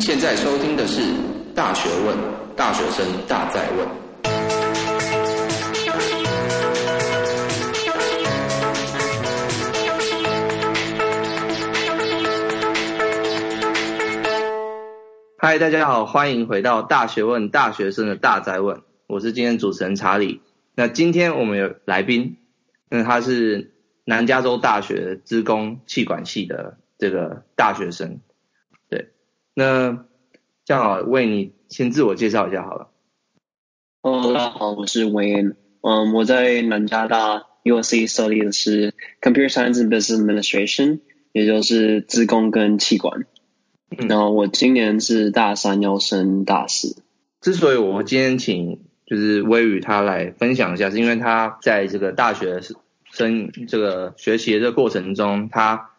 现在收听的是《大学问》，大学生大在问。嗨，大家好，欢迎回到《大学问》，大学生的大在问。我是今天主持人查理。那今天我们有来宾，那他是南加州大学资工气管系的这个大学生。那这样好，为你先自我介绍一下好了。哦，大家好，我是 Wayne。嗯，我在南加大 USC study 的是 Computer Science and Business Administration，也就是自工跟企管。嗯。然后我今年是大三，要升大四。之所以我今天请就是威宇他来分享一下，是因为他在这个大学生这个学习的这个过程中，他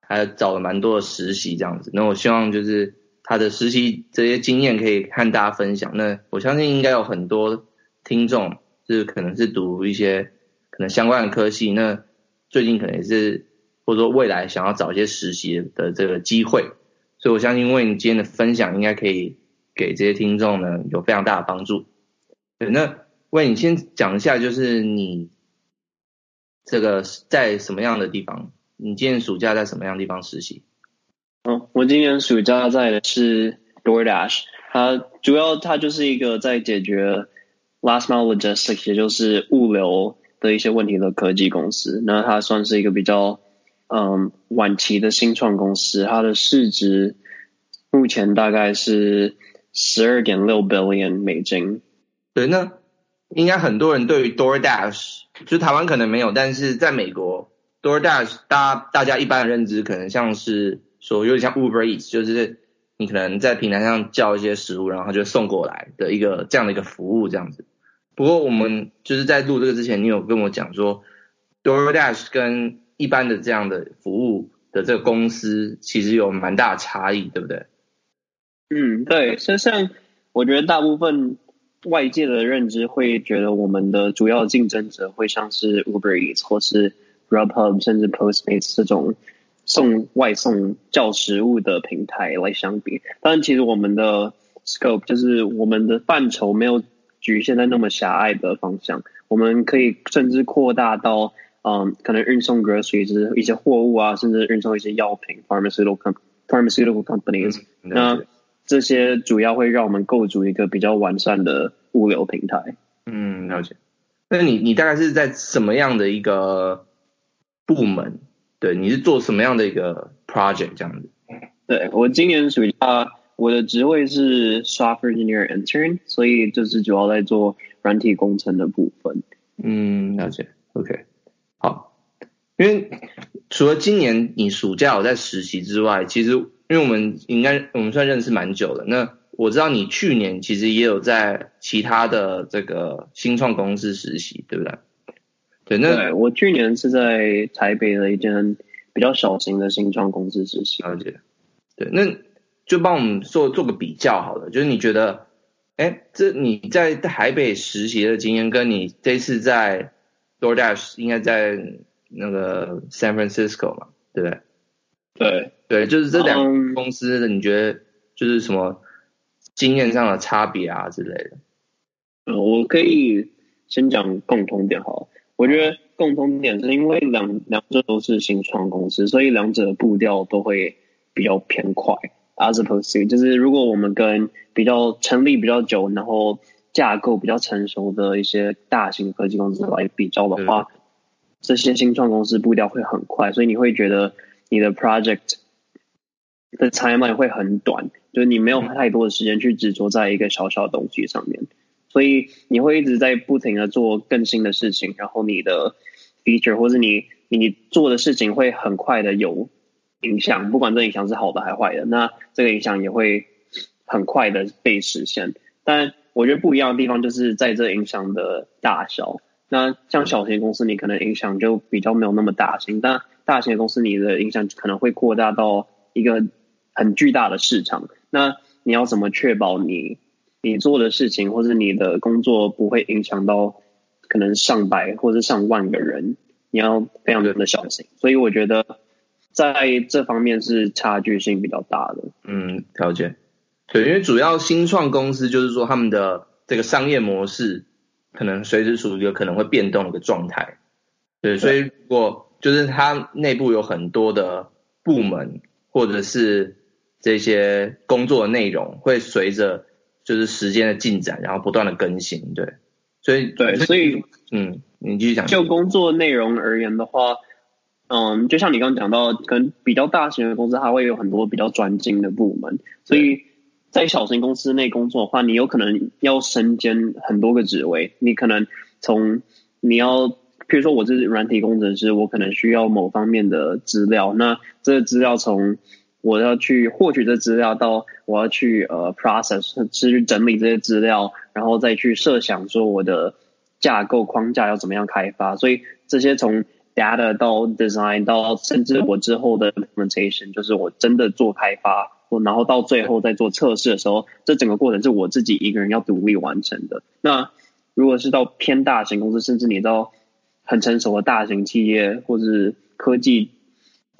还找了蛮多的实习这样子。那我希望就是。他的实习这些经验可以和大家分享。那我相信应该有很多听众是可能是读一些可能相关的科系，那最近可能是或者说未来想要找一些实习的这个机会。所以我相信为你今天的分享应该可以给这些听众呢有非常大的帮助。对，那为你先讲一下，就是你这个在什么样的地方？你今年暑假在什么样的地方实习？嗯，我今年暑假在的是 DoorDash，它主要它就是一个在解决 last mile logistics，也就是物流的一些问题的科技公司。那它算是一个比较嗯晚期的新创公司，它的市值目前大概是十二点六 billion 美金。对，那应该很多人对于 DoorDash，就台湾可能没有，但是在美国 DoorDash，大大家一般的认知可能像是。说有点像 Uber Eats，就是你可能在平台上叫一些食物，然后它就送过来的一个这样的一个服务这样子。不过我们就是在录这个之前，你有跟我讲说，DoorDash 跟一般的这样的服务的这个公司其实有蛮大的差异，对不对？嗯，对。就像我觉得大部分外界的认知会觉得我们的主要竞争者会像是 Uber Eats 或是 r u b h u b 甚至 Postmates 这种。送外送叫食物的平台来相比，但其实我们的 scope 就是我们的范畴没有局限在那么狭隘的方向，我们可以甚至扩大到嗯，可能运送 groceries 就是一些货物啊，甚至运送一些药品 pharmaceutical com pharmaceutical companies，嗯。那这些主要会让我们构筑一个比较完善的物流平台。嗯，了解。那你你大概是在什么样的一个部门？对，你是做什么样的一个 project 这样子？对，我今年暑假我的职位是 software engineer intern，所以就是主要在做软体工程的部分。嗯，了解。OK，好。因为除了今年你暑假有在实习之外，其实因为我们应该我们算认识蛮久的，那我知道你去年其实也有在其他的这个新创公司实习，对不对？对，那我去年是在台北的一间比较小型的新创公司实习。了解。对，那就帮我们做做个比较好了。就是你觉得，哎，这你在台北实习的经验，跟你这次在 DoorDash 应该在那个 San Francisco 嘛，对不对？对。对，就是这两个公司的，你觉得就是什么经验上的差别啊之类的？嗯，我可以先讲共同点好了。我觉得共同点是因为两两者都是新创公司，所以两者的步调都会比较偏快。As opposed to，就是如果我们跟比较成立比较久，然后架构比较成熟的一些大型科技公司来比较的话，这些新创公司步调会很快，所以你会觉得你的 project 的 timeline 会很短，就是你没有太多的时间去执着在一个小小的东西上面。所以你会一直在不停的做更新的事情，然后你的 feature 或者你你做的事情会很快的有影响，不管这影响是好的还是坏的，那这个影响也会很快的被实现。但我觉得不一样的地方就是在这影响的大小。那像小型公司，你可能影响就比较没有那么大型，但大型公司你的影响可能会扩大到一个很巨大的市场。那你要怎么确保你？你做的事情或者你的工作不会影响到可能上百或者上万个人，你要非常非常的小心。所以我觉得在这方面是差距性比较大的。嗯，了解。对，因为主要新创公司就是说他们的这个商业模式可能随时处于一个可能会变动的一个状态。对，所以如果就是它内部有很多的部门或者是这些工作的内容会随着就是时间的进展，然后不断的更新。对，所以对，所以嗯，你继续讲。就工作内容而言的话。嗯，就像你刚刚讲到，可能比较大型的公司，它会有很多比较专精的部门，所以在小型公司内工作的话，你有可能要身兼很多个职位。你可能从你要，譬如说我是软体工程师，我可能需要某方面的资料，那这个资料从我要去获取这资料，到我要去呃 process 去整理这些资料，然后再去设想说我的架构框架要怎么样开发，所以这些从 data 到 design 到甚至我之后的 implementation，就是我真的做开发，然后到最后再做测试的时候，这整个过程是我自己一个人要独立完成的。那如果是到偏大型公司，甚至你到很成熟的大型企业，或是科技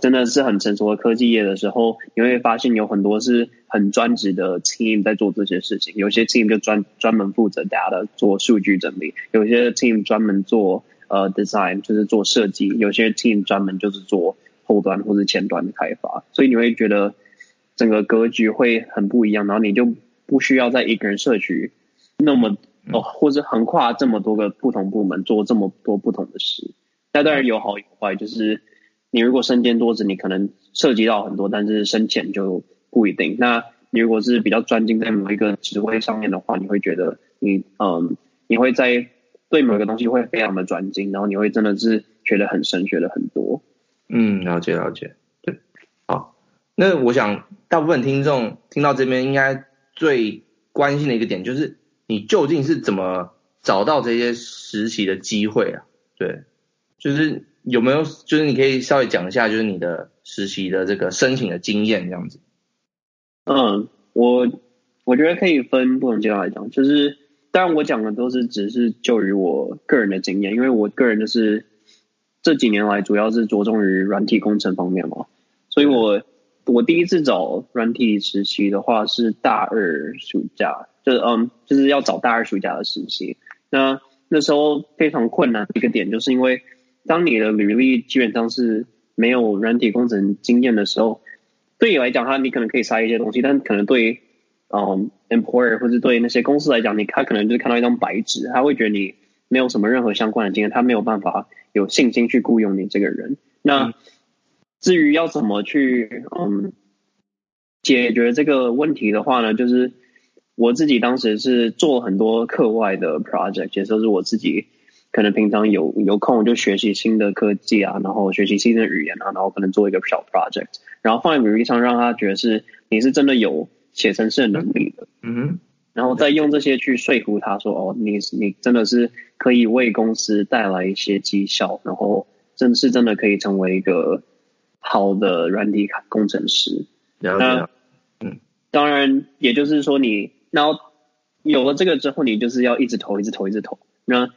真的是很成熟的科技业的时候，你会发现有很多是很专职的 team 在做这些事情。有些 team 就专专门负责 data 做数据整理，有些 team 专门做。呃，design 就是做设计，有些 team 专门就是做后端或者前端的开发，所以你会觉得整个格局会很不一样，然后你就不需要在一个人社区那么哦，或者横跨这么多个不同部门做这么多不同的事。那当然有好有坏，就是你如果身兼多职，你可能涉及到很多，但是深浅就不一定。那你如果是比较专精在某一个职位上面的话，你会觉得你嗯，你会在。对某一个东西会非常的专精，然后你会真的是学得很深，学得很多。嗯，了解了解。对，好。那我想大部分听众听到这边，应该最关心的一个点就是，你究竟是怎么找到这些实习的机会啊？对，就是有没有，就是你可以稍微讲一下，就是你的实习的这个申请的经验这样子。嗯，我我觉得可以分不同阶段来讲，就是。当然，我讲的都是只是就于我个人的经验，因为我个人就是这几年来主要是着重于软体工程方面嘛，所以我我第一次找软体实习的话是大二暑假，就是嗯，就是要找大二暑假的实习。那那时候非常困难的一个点，就是因为当你的履历基本上是没有软体工程经验的时候，对你来讲，哈，你可能可以塞一些东西，但可能对。嗯、，employer 或者对那些公司来讲，你他可能就是看到一张白纸，他会觉得你没有什么任何相关的经验，他没有办法有信心去雇佣你这个人。那至于要怎么去嗯解决这个问题的话呢，就是我自己当时是做很多课外的 project，也就是我自己可能平常有有空就学习新的科技啊，然后学习新的语言啊，然后可能做一个小 project，然后放在履历上，让他觉得是你是真的有。写程式的能力的，嗯哼，然后再用这些去说服他说，哦，你你真的是可以为公司带来一些绩效，然后真是真的可以成为一个好的软体工程师。那嗯，当然，也就是说你，然后有了这个之后，你就是要一直投，一直投，一直投。那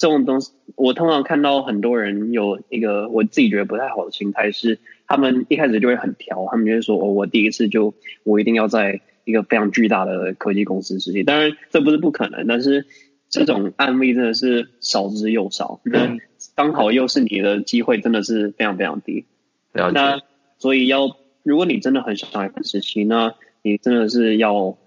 这种东西，我通常看到很多人有一个我自己觉得不太好的心态是。他们一开始就会很挑，他们就会说：“哦，我第一次就我一定要在一个非常巨大的科技公司实习。”当然，这不是不可能，但是这种案例真的是少之又少。那刚好又是你的机会，真的是非常非常低。那所以要，如果你真的很想来实习，那你真的是要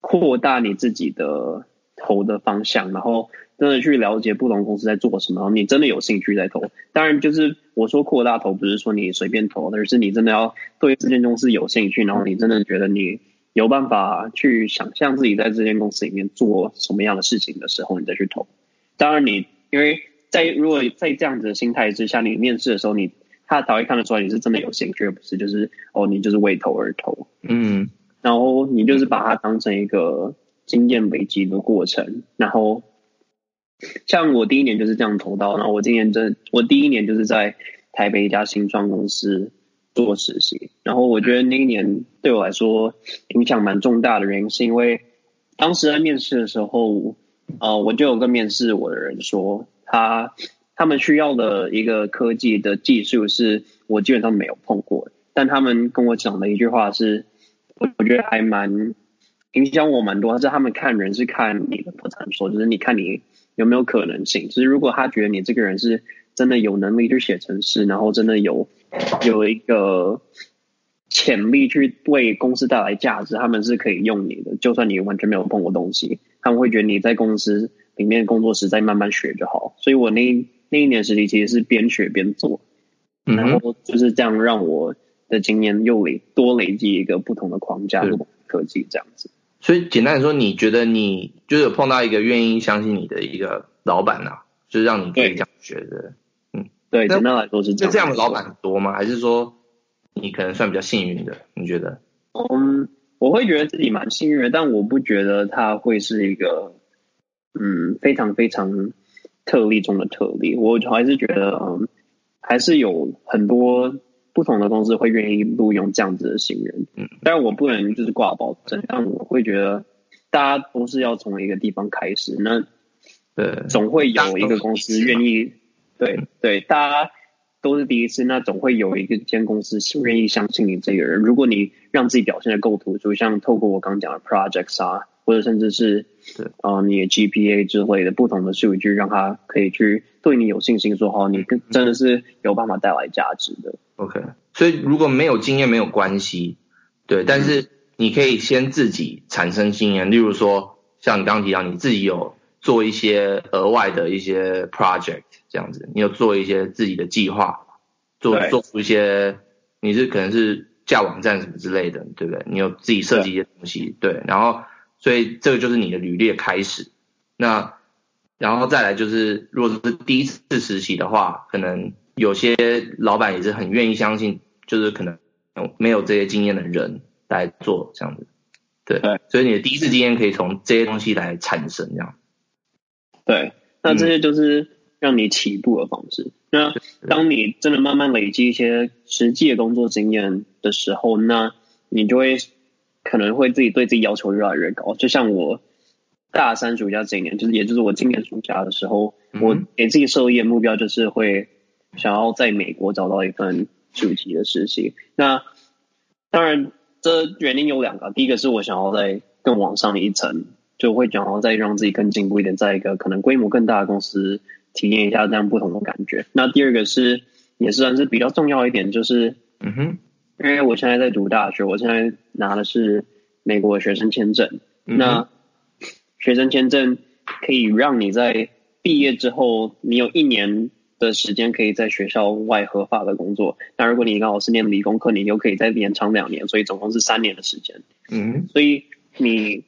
扩大你自己的投的方向，然后。真的去了解不同公司在做什么，你真的有兴趣再投。当然，就是我说扩大投，不是说你随便投，而是你真的要对这间公司有兴趣，然后你真的觉得你有办法去想象自己在这间公司里面做什么样的事情的时候，你再去投。当然，你因为在如果在这样子的心态之下，你面试的时候，你他才会看得出来你是真的有兴趣，而不是就是哦，你就是为投而投。嗯，然后你就是把它当成一个经验累积的过程，然后。像我第一年就是这样投到，然后我今年真，我第一年就是在台北一家新创公司做实习，然后我觉得那一年对我来说影响蛮重大的原因，是因为当时在面试的时候，呃，我就有个面试我的人说，他他们需要的一个科技的技术是我基本上没有碰过，但他们跟我讲的一句话是，我觉得还蛮影响我蛮多，但是他们看人是看你的特长，说就是你看你有没有可能性。就是如果他觉得你这个人是真的有能力去写程式，然后真的有有一个潜力去为公司带来价值，他们是可以用你的。就算你完全没有碰过东西，他们会觉得你在公司里面工作时再慢慢学就好。所以我那那一年实习其实是边学边做，然后就是这样让我的经验又累多累积一个不同的框架，不同的科技这样子。所以简单来说，你觉得你就是有碰到一个愿意相信你的一个老板啊，就是让你可以这样学的，嗯，对，简单来说是这样。那这样的老板多吗？还是说你可能算比较幸运的？你觉得？嗯，我会觉得自己蛮幸运的，但我不觉得他会是一个嗯非常非常特例中的特例。我还是觉得嗯，还是有很多。不同的公司会愿意录用这样子的新人，嗯，但是我不能就是挂保证，但我会觉得大家都是要从一个地方开始，那对，总会有一个公司愿意，对对，大家都是第一次，那总会有一个间公司愿意相信你这个人。如果你让自己表现的够突出，像透过我刚讲的 projects 啊，或者甚至是对啊、呃、你的 GPA 之类的不同的数据，让他可以去对你有信心，说好你真的是有办法带来价值的。OK，所以如果没有经验没有关系，对，但是你可以先自己产生经验，例如说像你刚刚提到你自己有做一些额外的一些 project 这样子，你有做一些自己的计划，做做出一些你是可能是架网站什么之类的，对不对？你有自己设计一些东西，对，对，然后所以这个就是你的履历的开始，那然后再来就是如果是第一次实习的话，可能。有些老板也是很愿意相信，就是可能没有这些经验的人来做这样子，对，对，所以你的第一次经验可以从这些东西来产生，这样。对，那这些就是让你起步的方式。嗯、那当你真的慢慢累积一些实际的工作经验的时候，那你就会可能会自己对自己要求越来越高。就像我大三暑假这一年，就是也就是我今年暑假的时候，嗯、我给自己设立的目标就是会。想要在美国找到一份暑期的实习，那当然这原因有两个，第一个是我想要在更往上一层，就会想要再让自己更进步一点，在一个可能规模更大的公司体验一下这样不同的感觉。那第二个是也是算是比较重要一点，就是嗯哼，因为我现在在读大学，我现在拿的是美国学生签证，嗯、那学生签证可以让你在毕业之后，你有一年。的时间可以在学校外合法的工作，那如果你刚好是念理工科，你又可以再延长两年，所以总共是三年的时间。嗯，所以你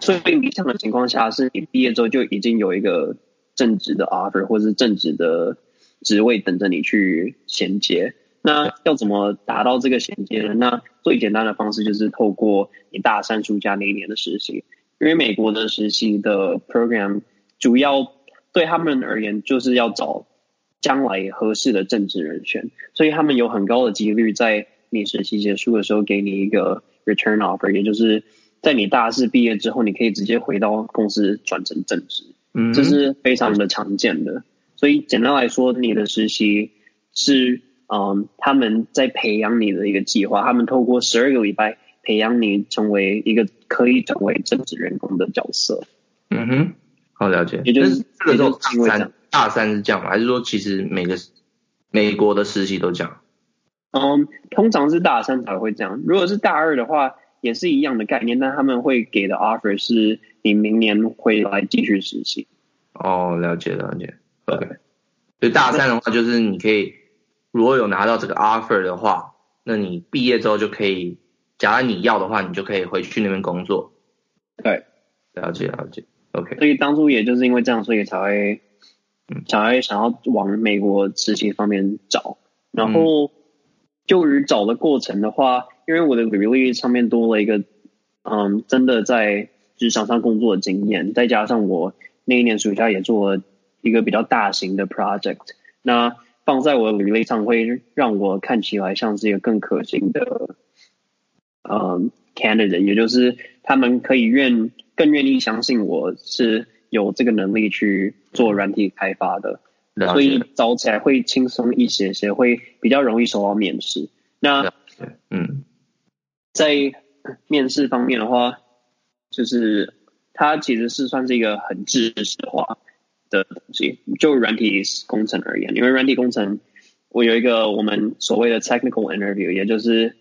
最理想的情况下，是你毕业之后就已经有一个正职的 offer 或者是正职的职位等着你去衔接。那要怎么达到这个衔接呢？那最简单的方式就是透过你大三暑假那一年的实习，因为美国的实习的 program 主要对他们而言就是要找。将来合适的政治人选，所以他们有很高的几率在你实习结束的时候给你一个 return offer，也就是在你大四毕业之后，你可以直接回到公司转成正职，嗯，这是非常的常见的。所以简单来说，你的实习是嗯他们在培养你的一个计划，他们透过十二个礼拜培养你成为一个可以成为正职员工的角色。嗯哼，好了解，也就是这个时候因为这样。大三是这样吗？还是说其实每个美国的实习都这样？嗯，通常是大三才会这样。如果是大二的话，也是一样的概念，但他们会给的 offer 是你明年会来继续实习。哦，了解了解。OK，所以大三的话，就是你可以如果有拿到这个 offer 的话，那你毕业之后就可以，假如你要的话，你就可以回去那边工作。对，了解了解。OK，所以当初也就是因为这样，所以才会。想要想要往美国实习方面找，然后就于找的过程的话，因为我的履历上面多了一个，嗯，真的在职场上工作的经验，再加上我那一年暑假也做了一个比较大型的 project，那放在我的履历上会让我看起来像是一个更可信的，嗯，candidate，也就是他们可以愿更愿意相信我是。有这个能力去做软体开发的，所以找起来会轻松一些些，会比较容易收到面试。那，嗯，在面试方面的话，就是它其实是算是一个很知识化的东西，就软体工程而言，因为软体工程，我有一个我们所谓的 technical interview，也就是，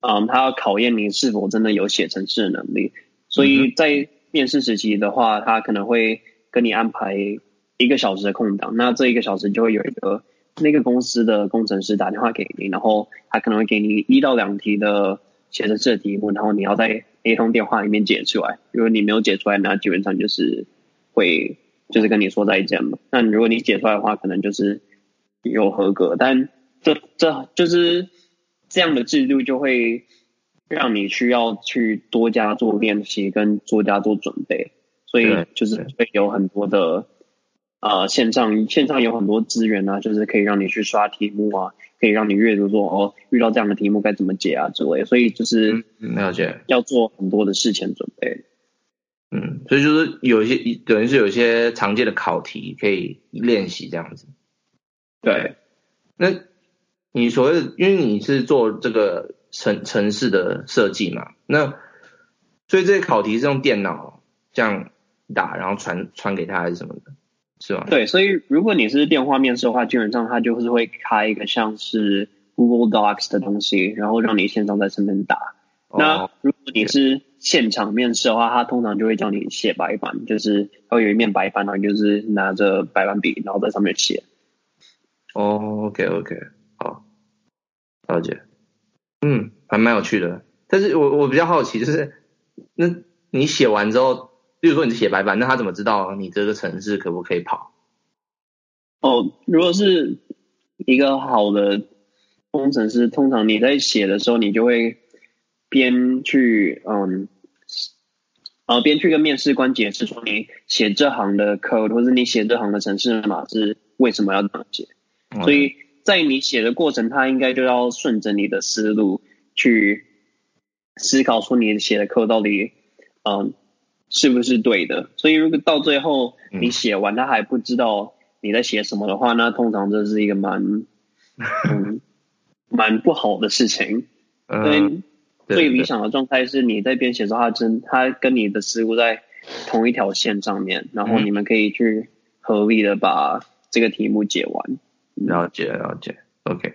嗯，它要考验你是否真的有写程式的能力。所以在面试时期的话，他可能会跟你安排一个小时的空档，那这一个小时就会有一个那个公司的工程师打电话给你，然后他可能会给你一到两题的写程式的题目，然后你要在那通电话里面解出来。如果你没有解出来，那基本上就是会就是跟你说再见嘛。那如果你解出来的话，可能就是有合格。但这这就是这样的制度就会让你需要去多加做练习，跟多加做准备。所以就是会有很多的呃线上线上有很多资源啊，就是可以让你去刷题目啊，可以让你阅读说哦，遇到这样的题目该怎么解啊之类。所以就是了解要做很多的事前准备。嗯，所以就是有一些等于是有一些常见的考题可以练习这样子。对，那你所谓的，因为你是做这个城城市的设计嘛，那所以这些考题是用电脑这样打，然后传传给他还是什么的，是吧？对，所以如果你是电话面试的话，基本上他就是会开一个像是 Google Docs 的东西，然后让你线上在上面打。哦、那如果你是现场面试的话，他通常就会叫你写白板，就是会有一面白板，然后就是拿着白板笔，然后在上面写。哦，OK OK，好，了解。嗯，还蛮有趣的。但是我我比较好奇，就是那你写完之后，比如说你写白板，那他怎么知道你这个城市可不可以跑？哦，如果是一个好的工程师，通常你在写的时候，你就会边去嗯，呃，边去跟面试官解释说你写这行的 code，或者你写这行的程式码是为什么要这样写。所以在你写的过程，他应该就要顺着你的思路去思考，说你写的 code 到底嗯是不是对的。所以如果到最后你写完，他还不知道你在写什么的话，那通常这是一个蛮嗯蛮不好的事情。对，最理想的状态是你在编写的时候，他真他跟你的思路在同一条线上面，然后你们可以去合力的把这个题目解完。了解了解，OK。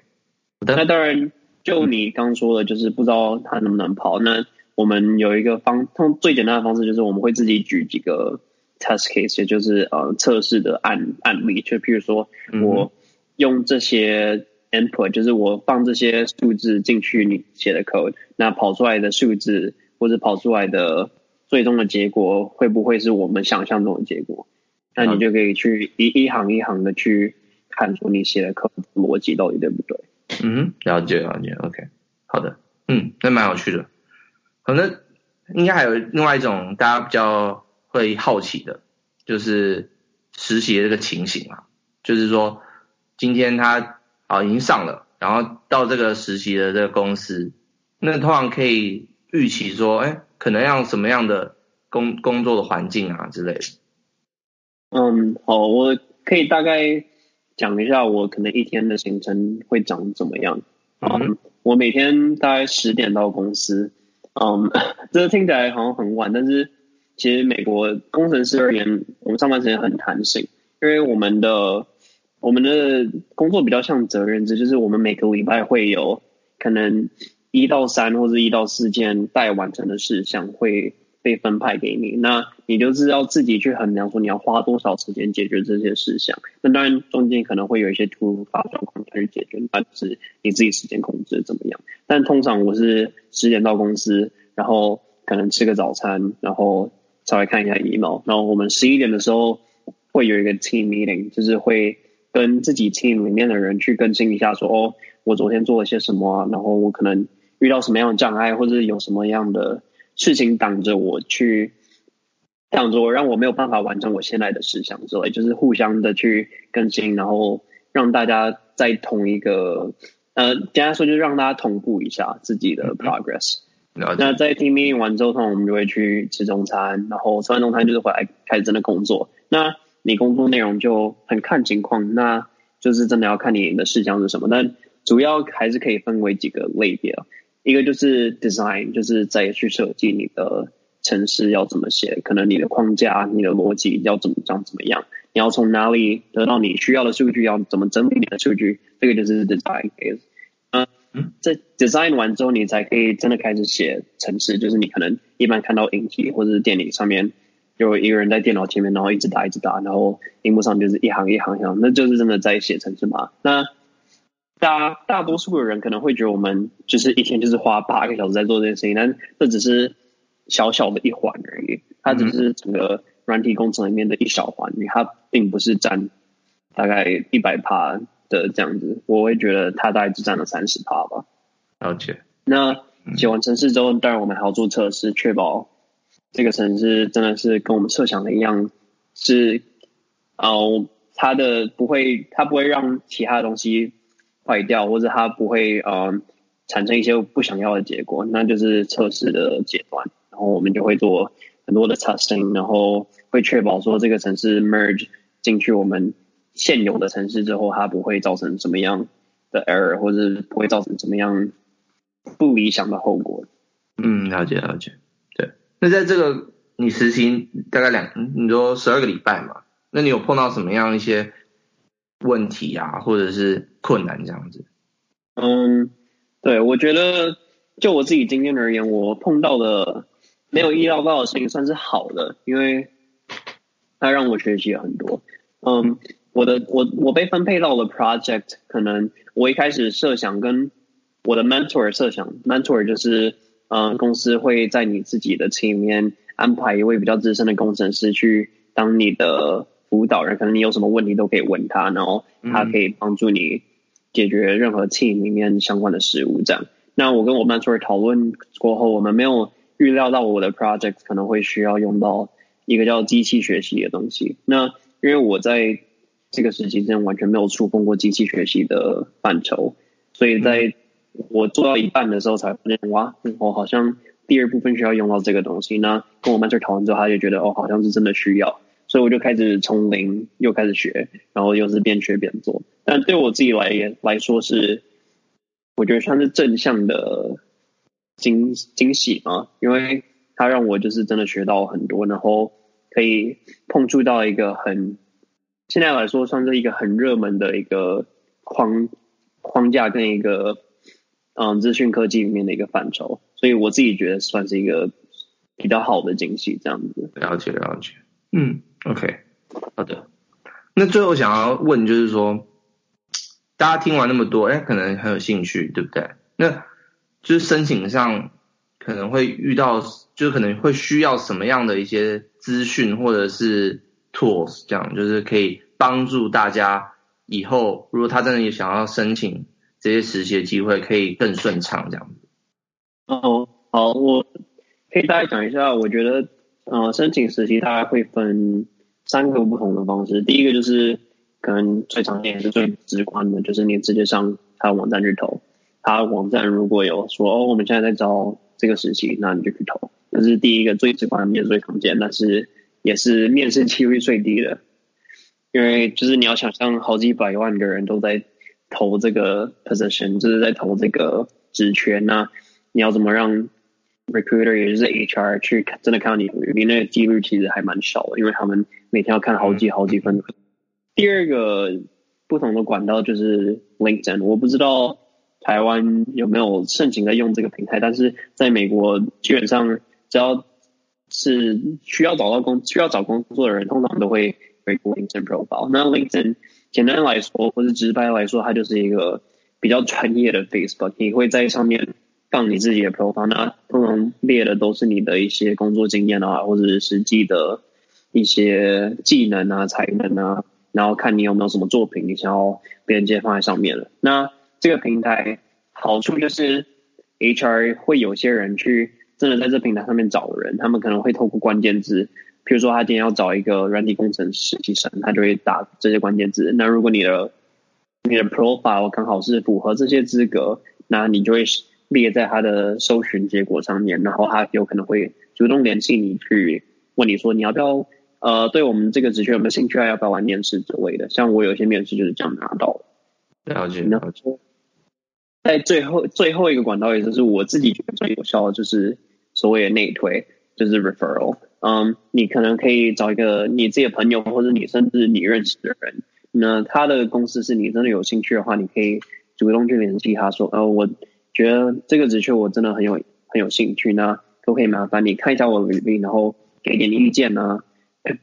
那当然，就你刚说的，就是不知道他能不能跑。那我们有一个方，通最简单的方式就是我们会自己举几个 test case，也就是呃测试的案案例。就譬如说，我用这些 input，就是我放这些数字进去你写的 code，那跑出来的数字或者跑出来的最终的结果会不会是我们想象中的结果？那你就可以去一一行一行的去。看出你写的 code 逻辑到底对不对？嗯，了解了解，OK，好的，嗯，那蛮有趣的。可能应该还有另外一种大家比较会好奇的，就是实习的这个情形啊，就是说今天他啊已经上了，然后到这个实习的这个公司，那通常可以预期说，哎，可能要什么样的工工作的环境啊之类的。嗯，好，我可以大概。讲一下我可能一天的行程会长怎么样啊？嗯，我每天大概十点到公司，嗯，这个听起来好像很晚，但是其实美国工程师而言，我们上班时间很弹性，因为我们的我们的工作比较像责任制，就是我们每个礼拜会有可能一到三或者一到四件待完成的事项会。被分派给你，那你就是要自己去衡量，说你要花多少时间解决这些事项。那当然中间可能会有一些突发状况去解决，那是你自己时间控制怎么样。但通常我是十点到公司，然后可能吃个早餐，然后稍微看一下 email，然后我们十一点的时候会有一个 team meeting，就是会跟自己 team 里面的人去更新一下说，说哦，我昨天做了些什么啊，然后我可能遇到什么样的障碍，或者有什么样的。事情挡着我去，挡着我，让我没有办法完成我现在的事项之类，就是互相的去更新，然后让大家在同一个，呃，简单说就是让大家同步一下自己的 progress。嗯、那在 team meeting 完之后，我们就会去吃中餐，然后吃完中餐就是回来开始真的工作。那你工作内容就很看情况，那就是真的要看你的事项是什么，但主要还是可以分为几个类别。一个就是 design，就是再去设计你的程式要怎么写，可能你的框架、你的逻辑要怎么样怎么样，你要从哪里得到你需要的数据，要怎么整理你的数据，这个就是 design phase。嗯，在 design 完之后，你才可以真的开始写程式，就是你可能一般看到影集或者是电影上面，有一个人在电脑前面，然后一直打一直打，然后荧幕上就是一行一行一行，那就是真的在写程式嘛。那大大多数的人可能会觉得我们就是一天就是花八个小时在做这件事情，但这只是小小的一环而已，它只是整个软体工程里面的一小环，它并不是占大概一百趴的这样子。我会觉得它大概只占了三十趴吧。了解。那写完程式之后，当然我们还要做测试，确保这个城市真的是跟我们设想的一样，是哦，它的不会，它不会让其他东西。坏掉，或者它不会呃产生一些不想要的结果，那就是测试的阶段。然后我们就会做很多的 testing，然后会确保说这个城市 merge 进去我们现有的城市之后，它不会造成什么样的 error，或者不会造成什么样不理想的后果。嗯，了解了解。那在这个你实习大概两，你说十二个礼拜嘛，那你有碰到什么样一些？问题啊，或者是困难这样子。嗯，对，我觉得就我自己经验而言，我碰到的没有意料到的事情算是好的，因为它让我学习了很多。嗯，我的我我被分配到的 project，可能我一开始设想跟我的 mentor 设想，mentor 就是嗯，公司会在你自己的 team 里面安排一位比较资深的工程师去当你的。辅导人，可能你有什么问题都可以问他，然后他可以帮助你解决任何 team 里面相关的事务。这样，那我跟我 mentor 讨论过后，我们没有预料到我的 project 可能会需要用到一个叫机器学习的东西。那因为我在这个时期之前完全没有触碰过机器学习的范畴，所以在我做到一半的时候才发现，哇，我好像第二部分需要用到这个东西。那跟我 mentor 讨论之后，他就觉得哦，好像是真的需要。所以我就开始从零又开始学，然后又是边学边做。但对我自己来来说是，我觉得算是正向的惊惊喜嘛，因为它让我就是真的学到很多，然后可以碰触到一个很现在来说算是一个很热门的一个框框架跟一个嗯资讯科技里面的一个范畴，所以我自己觉得算是一个比较好的惊喜，这样子。了解了解，嗯。OK，好的。那最后想要问就是说，大家听完那么多，哎，可能很有兴趣，对不对？那就是申请上可能会遇到，就是可能会需要什么样的一些资讯或者是 tools，这样就是可以帮助大家以后，如果他真的也想要申请这些实习的机会，可以更顺畅这样子。哦，好，我可以大概讲一下，我觉得，呃，申请实习大概会分。三个不同的方式，第一个就是可能最常见也是最直观的，就是你直接上他的网站去投。他网站如果有说哦，我们现在在招这个实习，那你就去投。这是第一个最直观、也最常见，但是也是面试几率最低的。因为就是你要想象好几百万个人都在投这个 position，就是在投这个职缺，那你要怎么让？Recruiter 也就是 HR 去，真的看到你履历，那个几率其实还蛮少的，因为他们每天要看好几好几份。第二个不同的管道就是 LinkedIn，我不知道台湾有没有盛行在用这个平台，但是在美国基本上只要是需要找到工需要找工作的人，通常都会回顾 LinkedIn profile。那 LinkedIn 简单来说，或者直白来说，它就是一个比较专业的 Facebook，你会在上面。放你自己的 profile，那通常列的都是你的一些工作经验啊，或者是实际的一些技能啊、才能啊，然后看你有没有什么作品你想要连接放在上面了。那这个平台好处就是 HR 会有些人去真的在这平台上面找人，他们可能会透过关键字，譬如说他今天要找一个软体工程实习生，他就会打这些关键字。那如果你的你的 profile 刚好是符合这些资格，那你就会。列在他的搜寻结果上面，然后他有可能会主动联系你，去问你说你要不要呃，对我们这个职缺有没有兴趣啊？要不要玩面试之类的。像我有些面试就是这样拿到的。了解，了解。在最后最后一个管道，也就是我自己觉得最有效的，就是所谓的内推。就是 referral。嗯，你可能可以找一个你自己的朋友，或者你甚至你认识的人，那他的公司是你真的有兴趣的话，你可以主动去联系他说，呃，我觉得这个职缺我真的很有很有兴趣，那都可以麻烦你看一下我的履历，然后给点意见呢。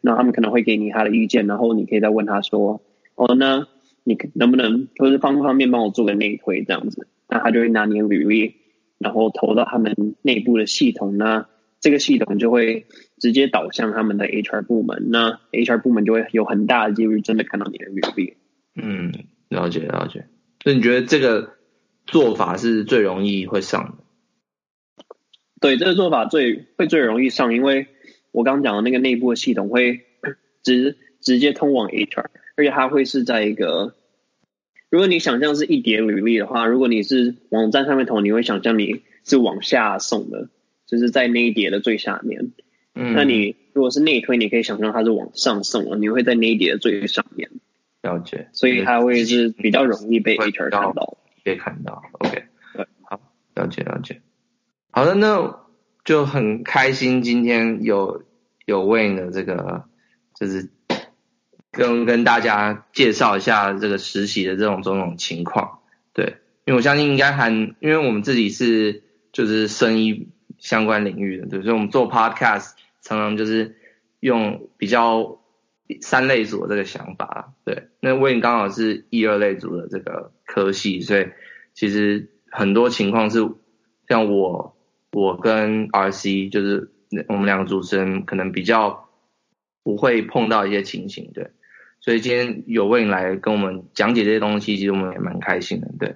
那他们可能会给你他的意见，然后你可以再问他说，哦，那你能不能就是方不方便帮我做个内推这样子？那他就会拿你的履历，然后投到他们内部的系统，那这个系统就会直接导向他们的 HR 部门，那 HR 部门就会有很大的几率真的看到你的履历。嗯，了解了解。所以你觉得这个做法是最容易会上的？对，这个做法最会最容易上，因为。我刚刚讲的那个内部的系统会 直直接通往 HR，而且它会是在一个，如果你想象是一叠履历的话，如果你是网站上面投，你会想象你是往下送的，就是在那一叠的最下面。嗯，那你如果是内推，你可以想象它是往上送了，你会在那一叠的最上面。了解，所以它会是比较容易被 HR 看到，被看到。OK，对，好，了解了解。好的，那。就很开心，今天有有 Wayne 的这个，就是跟跟大家介绍一下这个实习的这种种种情况，对，因为我相信应该还，因为我们自己是就是生医相关领域的，对，所以我们做 Podcast 常常就是用比较三类组的这个想法，对，那 Wayne 刚好是一二类组的这个科系，所以其实很多情况是像我。我跟 RC 就是我们两个主持人，可能比较不会碰到一些情形，对。所以今天有问来跟我们讲解这些东西，其实我们也蛮开心的，对。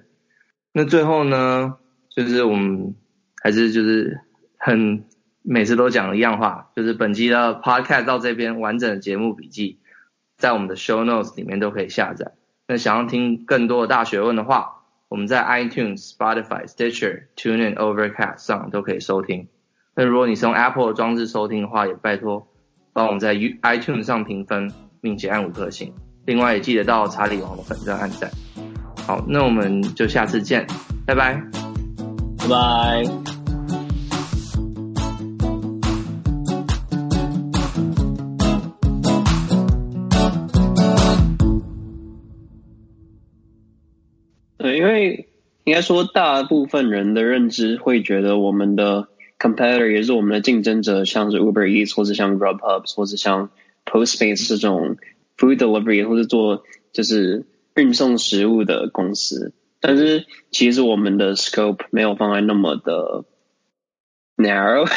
那最后呢，就是我们还是就是很每次都讲一样话，就是本期的 Podcast 到这边完整的节目笔记，在我们的 Show Notes 里面都可以下载。那想要听更多的大学问的话，我们在 iTunes、Spotify、Stitcher、TuneIn、Overcast 上都可以收听。那如果你是用 Apple 装置收听的话，也拜托帮我们在 iTunes 上评分，并且按五颗星。另外也记得到查理王的粉专按赞。好，那我们就下次见，拜拜，拜拜。应该说，大部分人的认知会觉得我们的 competitor 也是我们的竞争者，像是 Uber Eats 或者像 Grubhub 或者像 Postmates 这种 food delivery 或者做就是运送食物的公司。但是其实我们的 scope 没有放在那么的 narrow。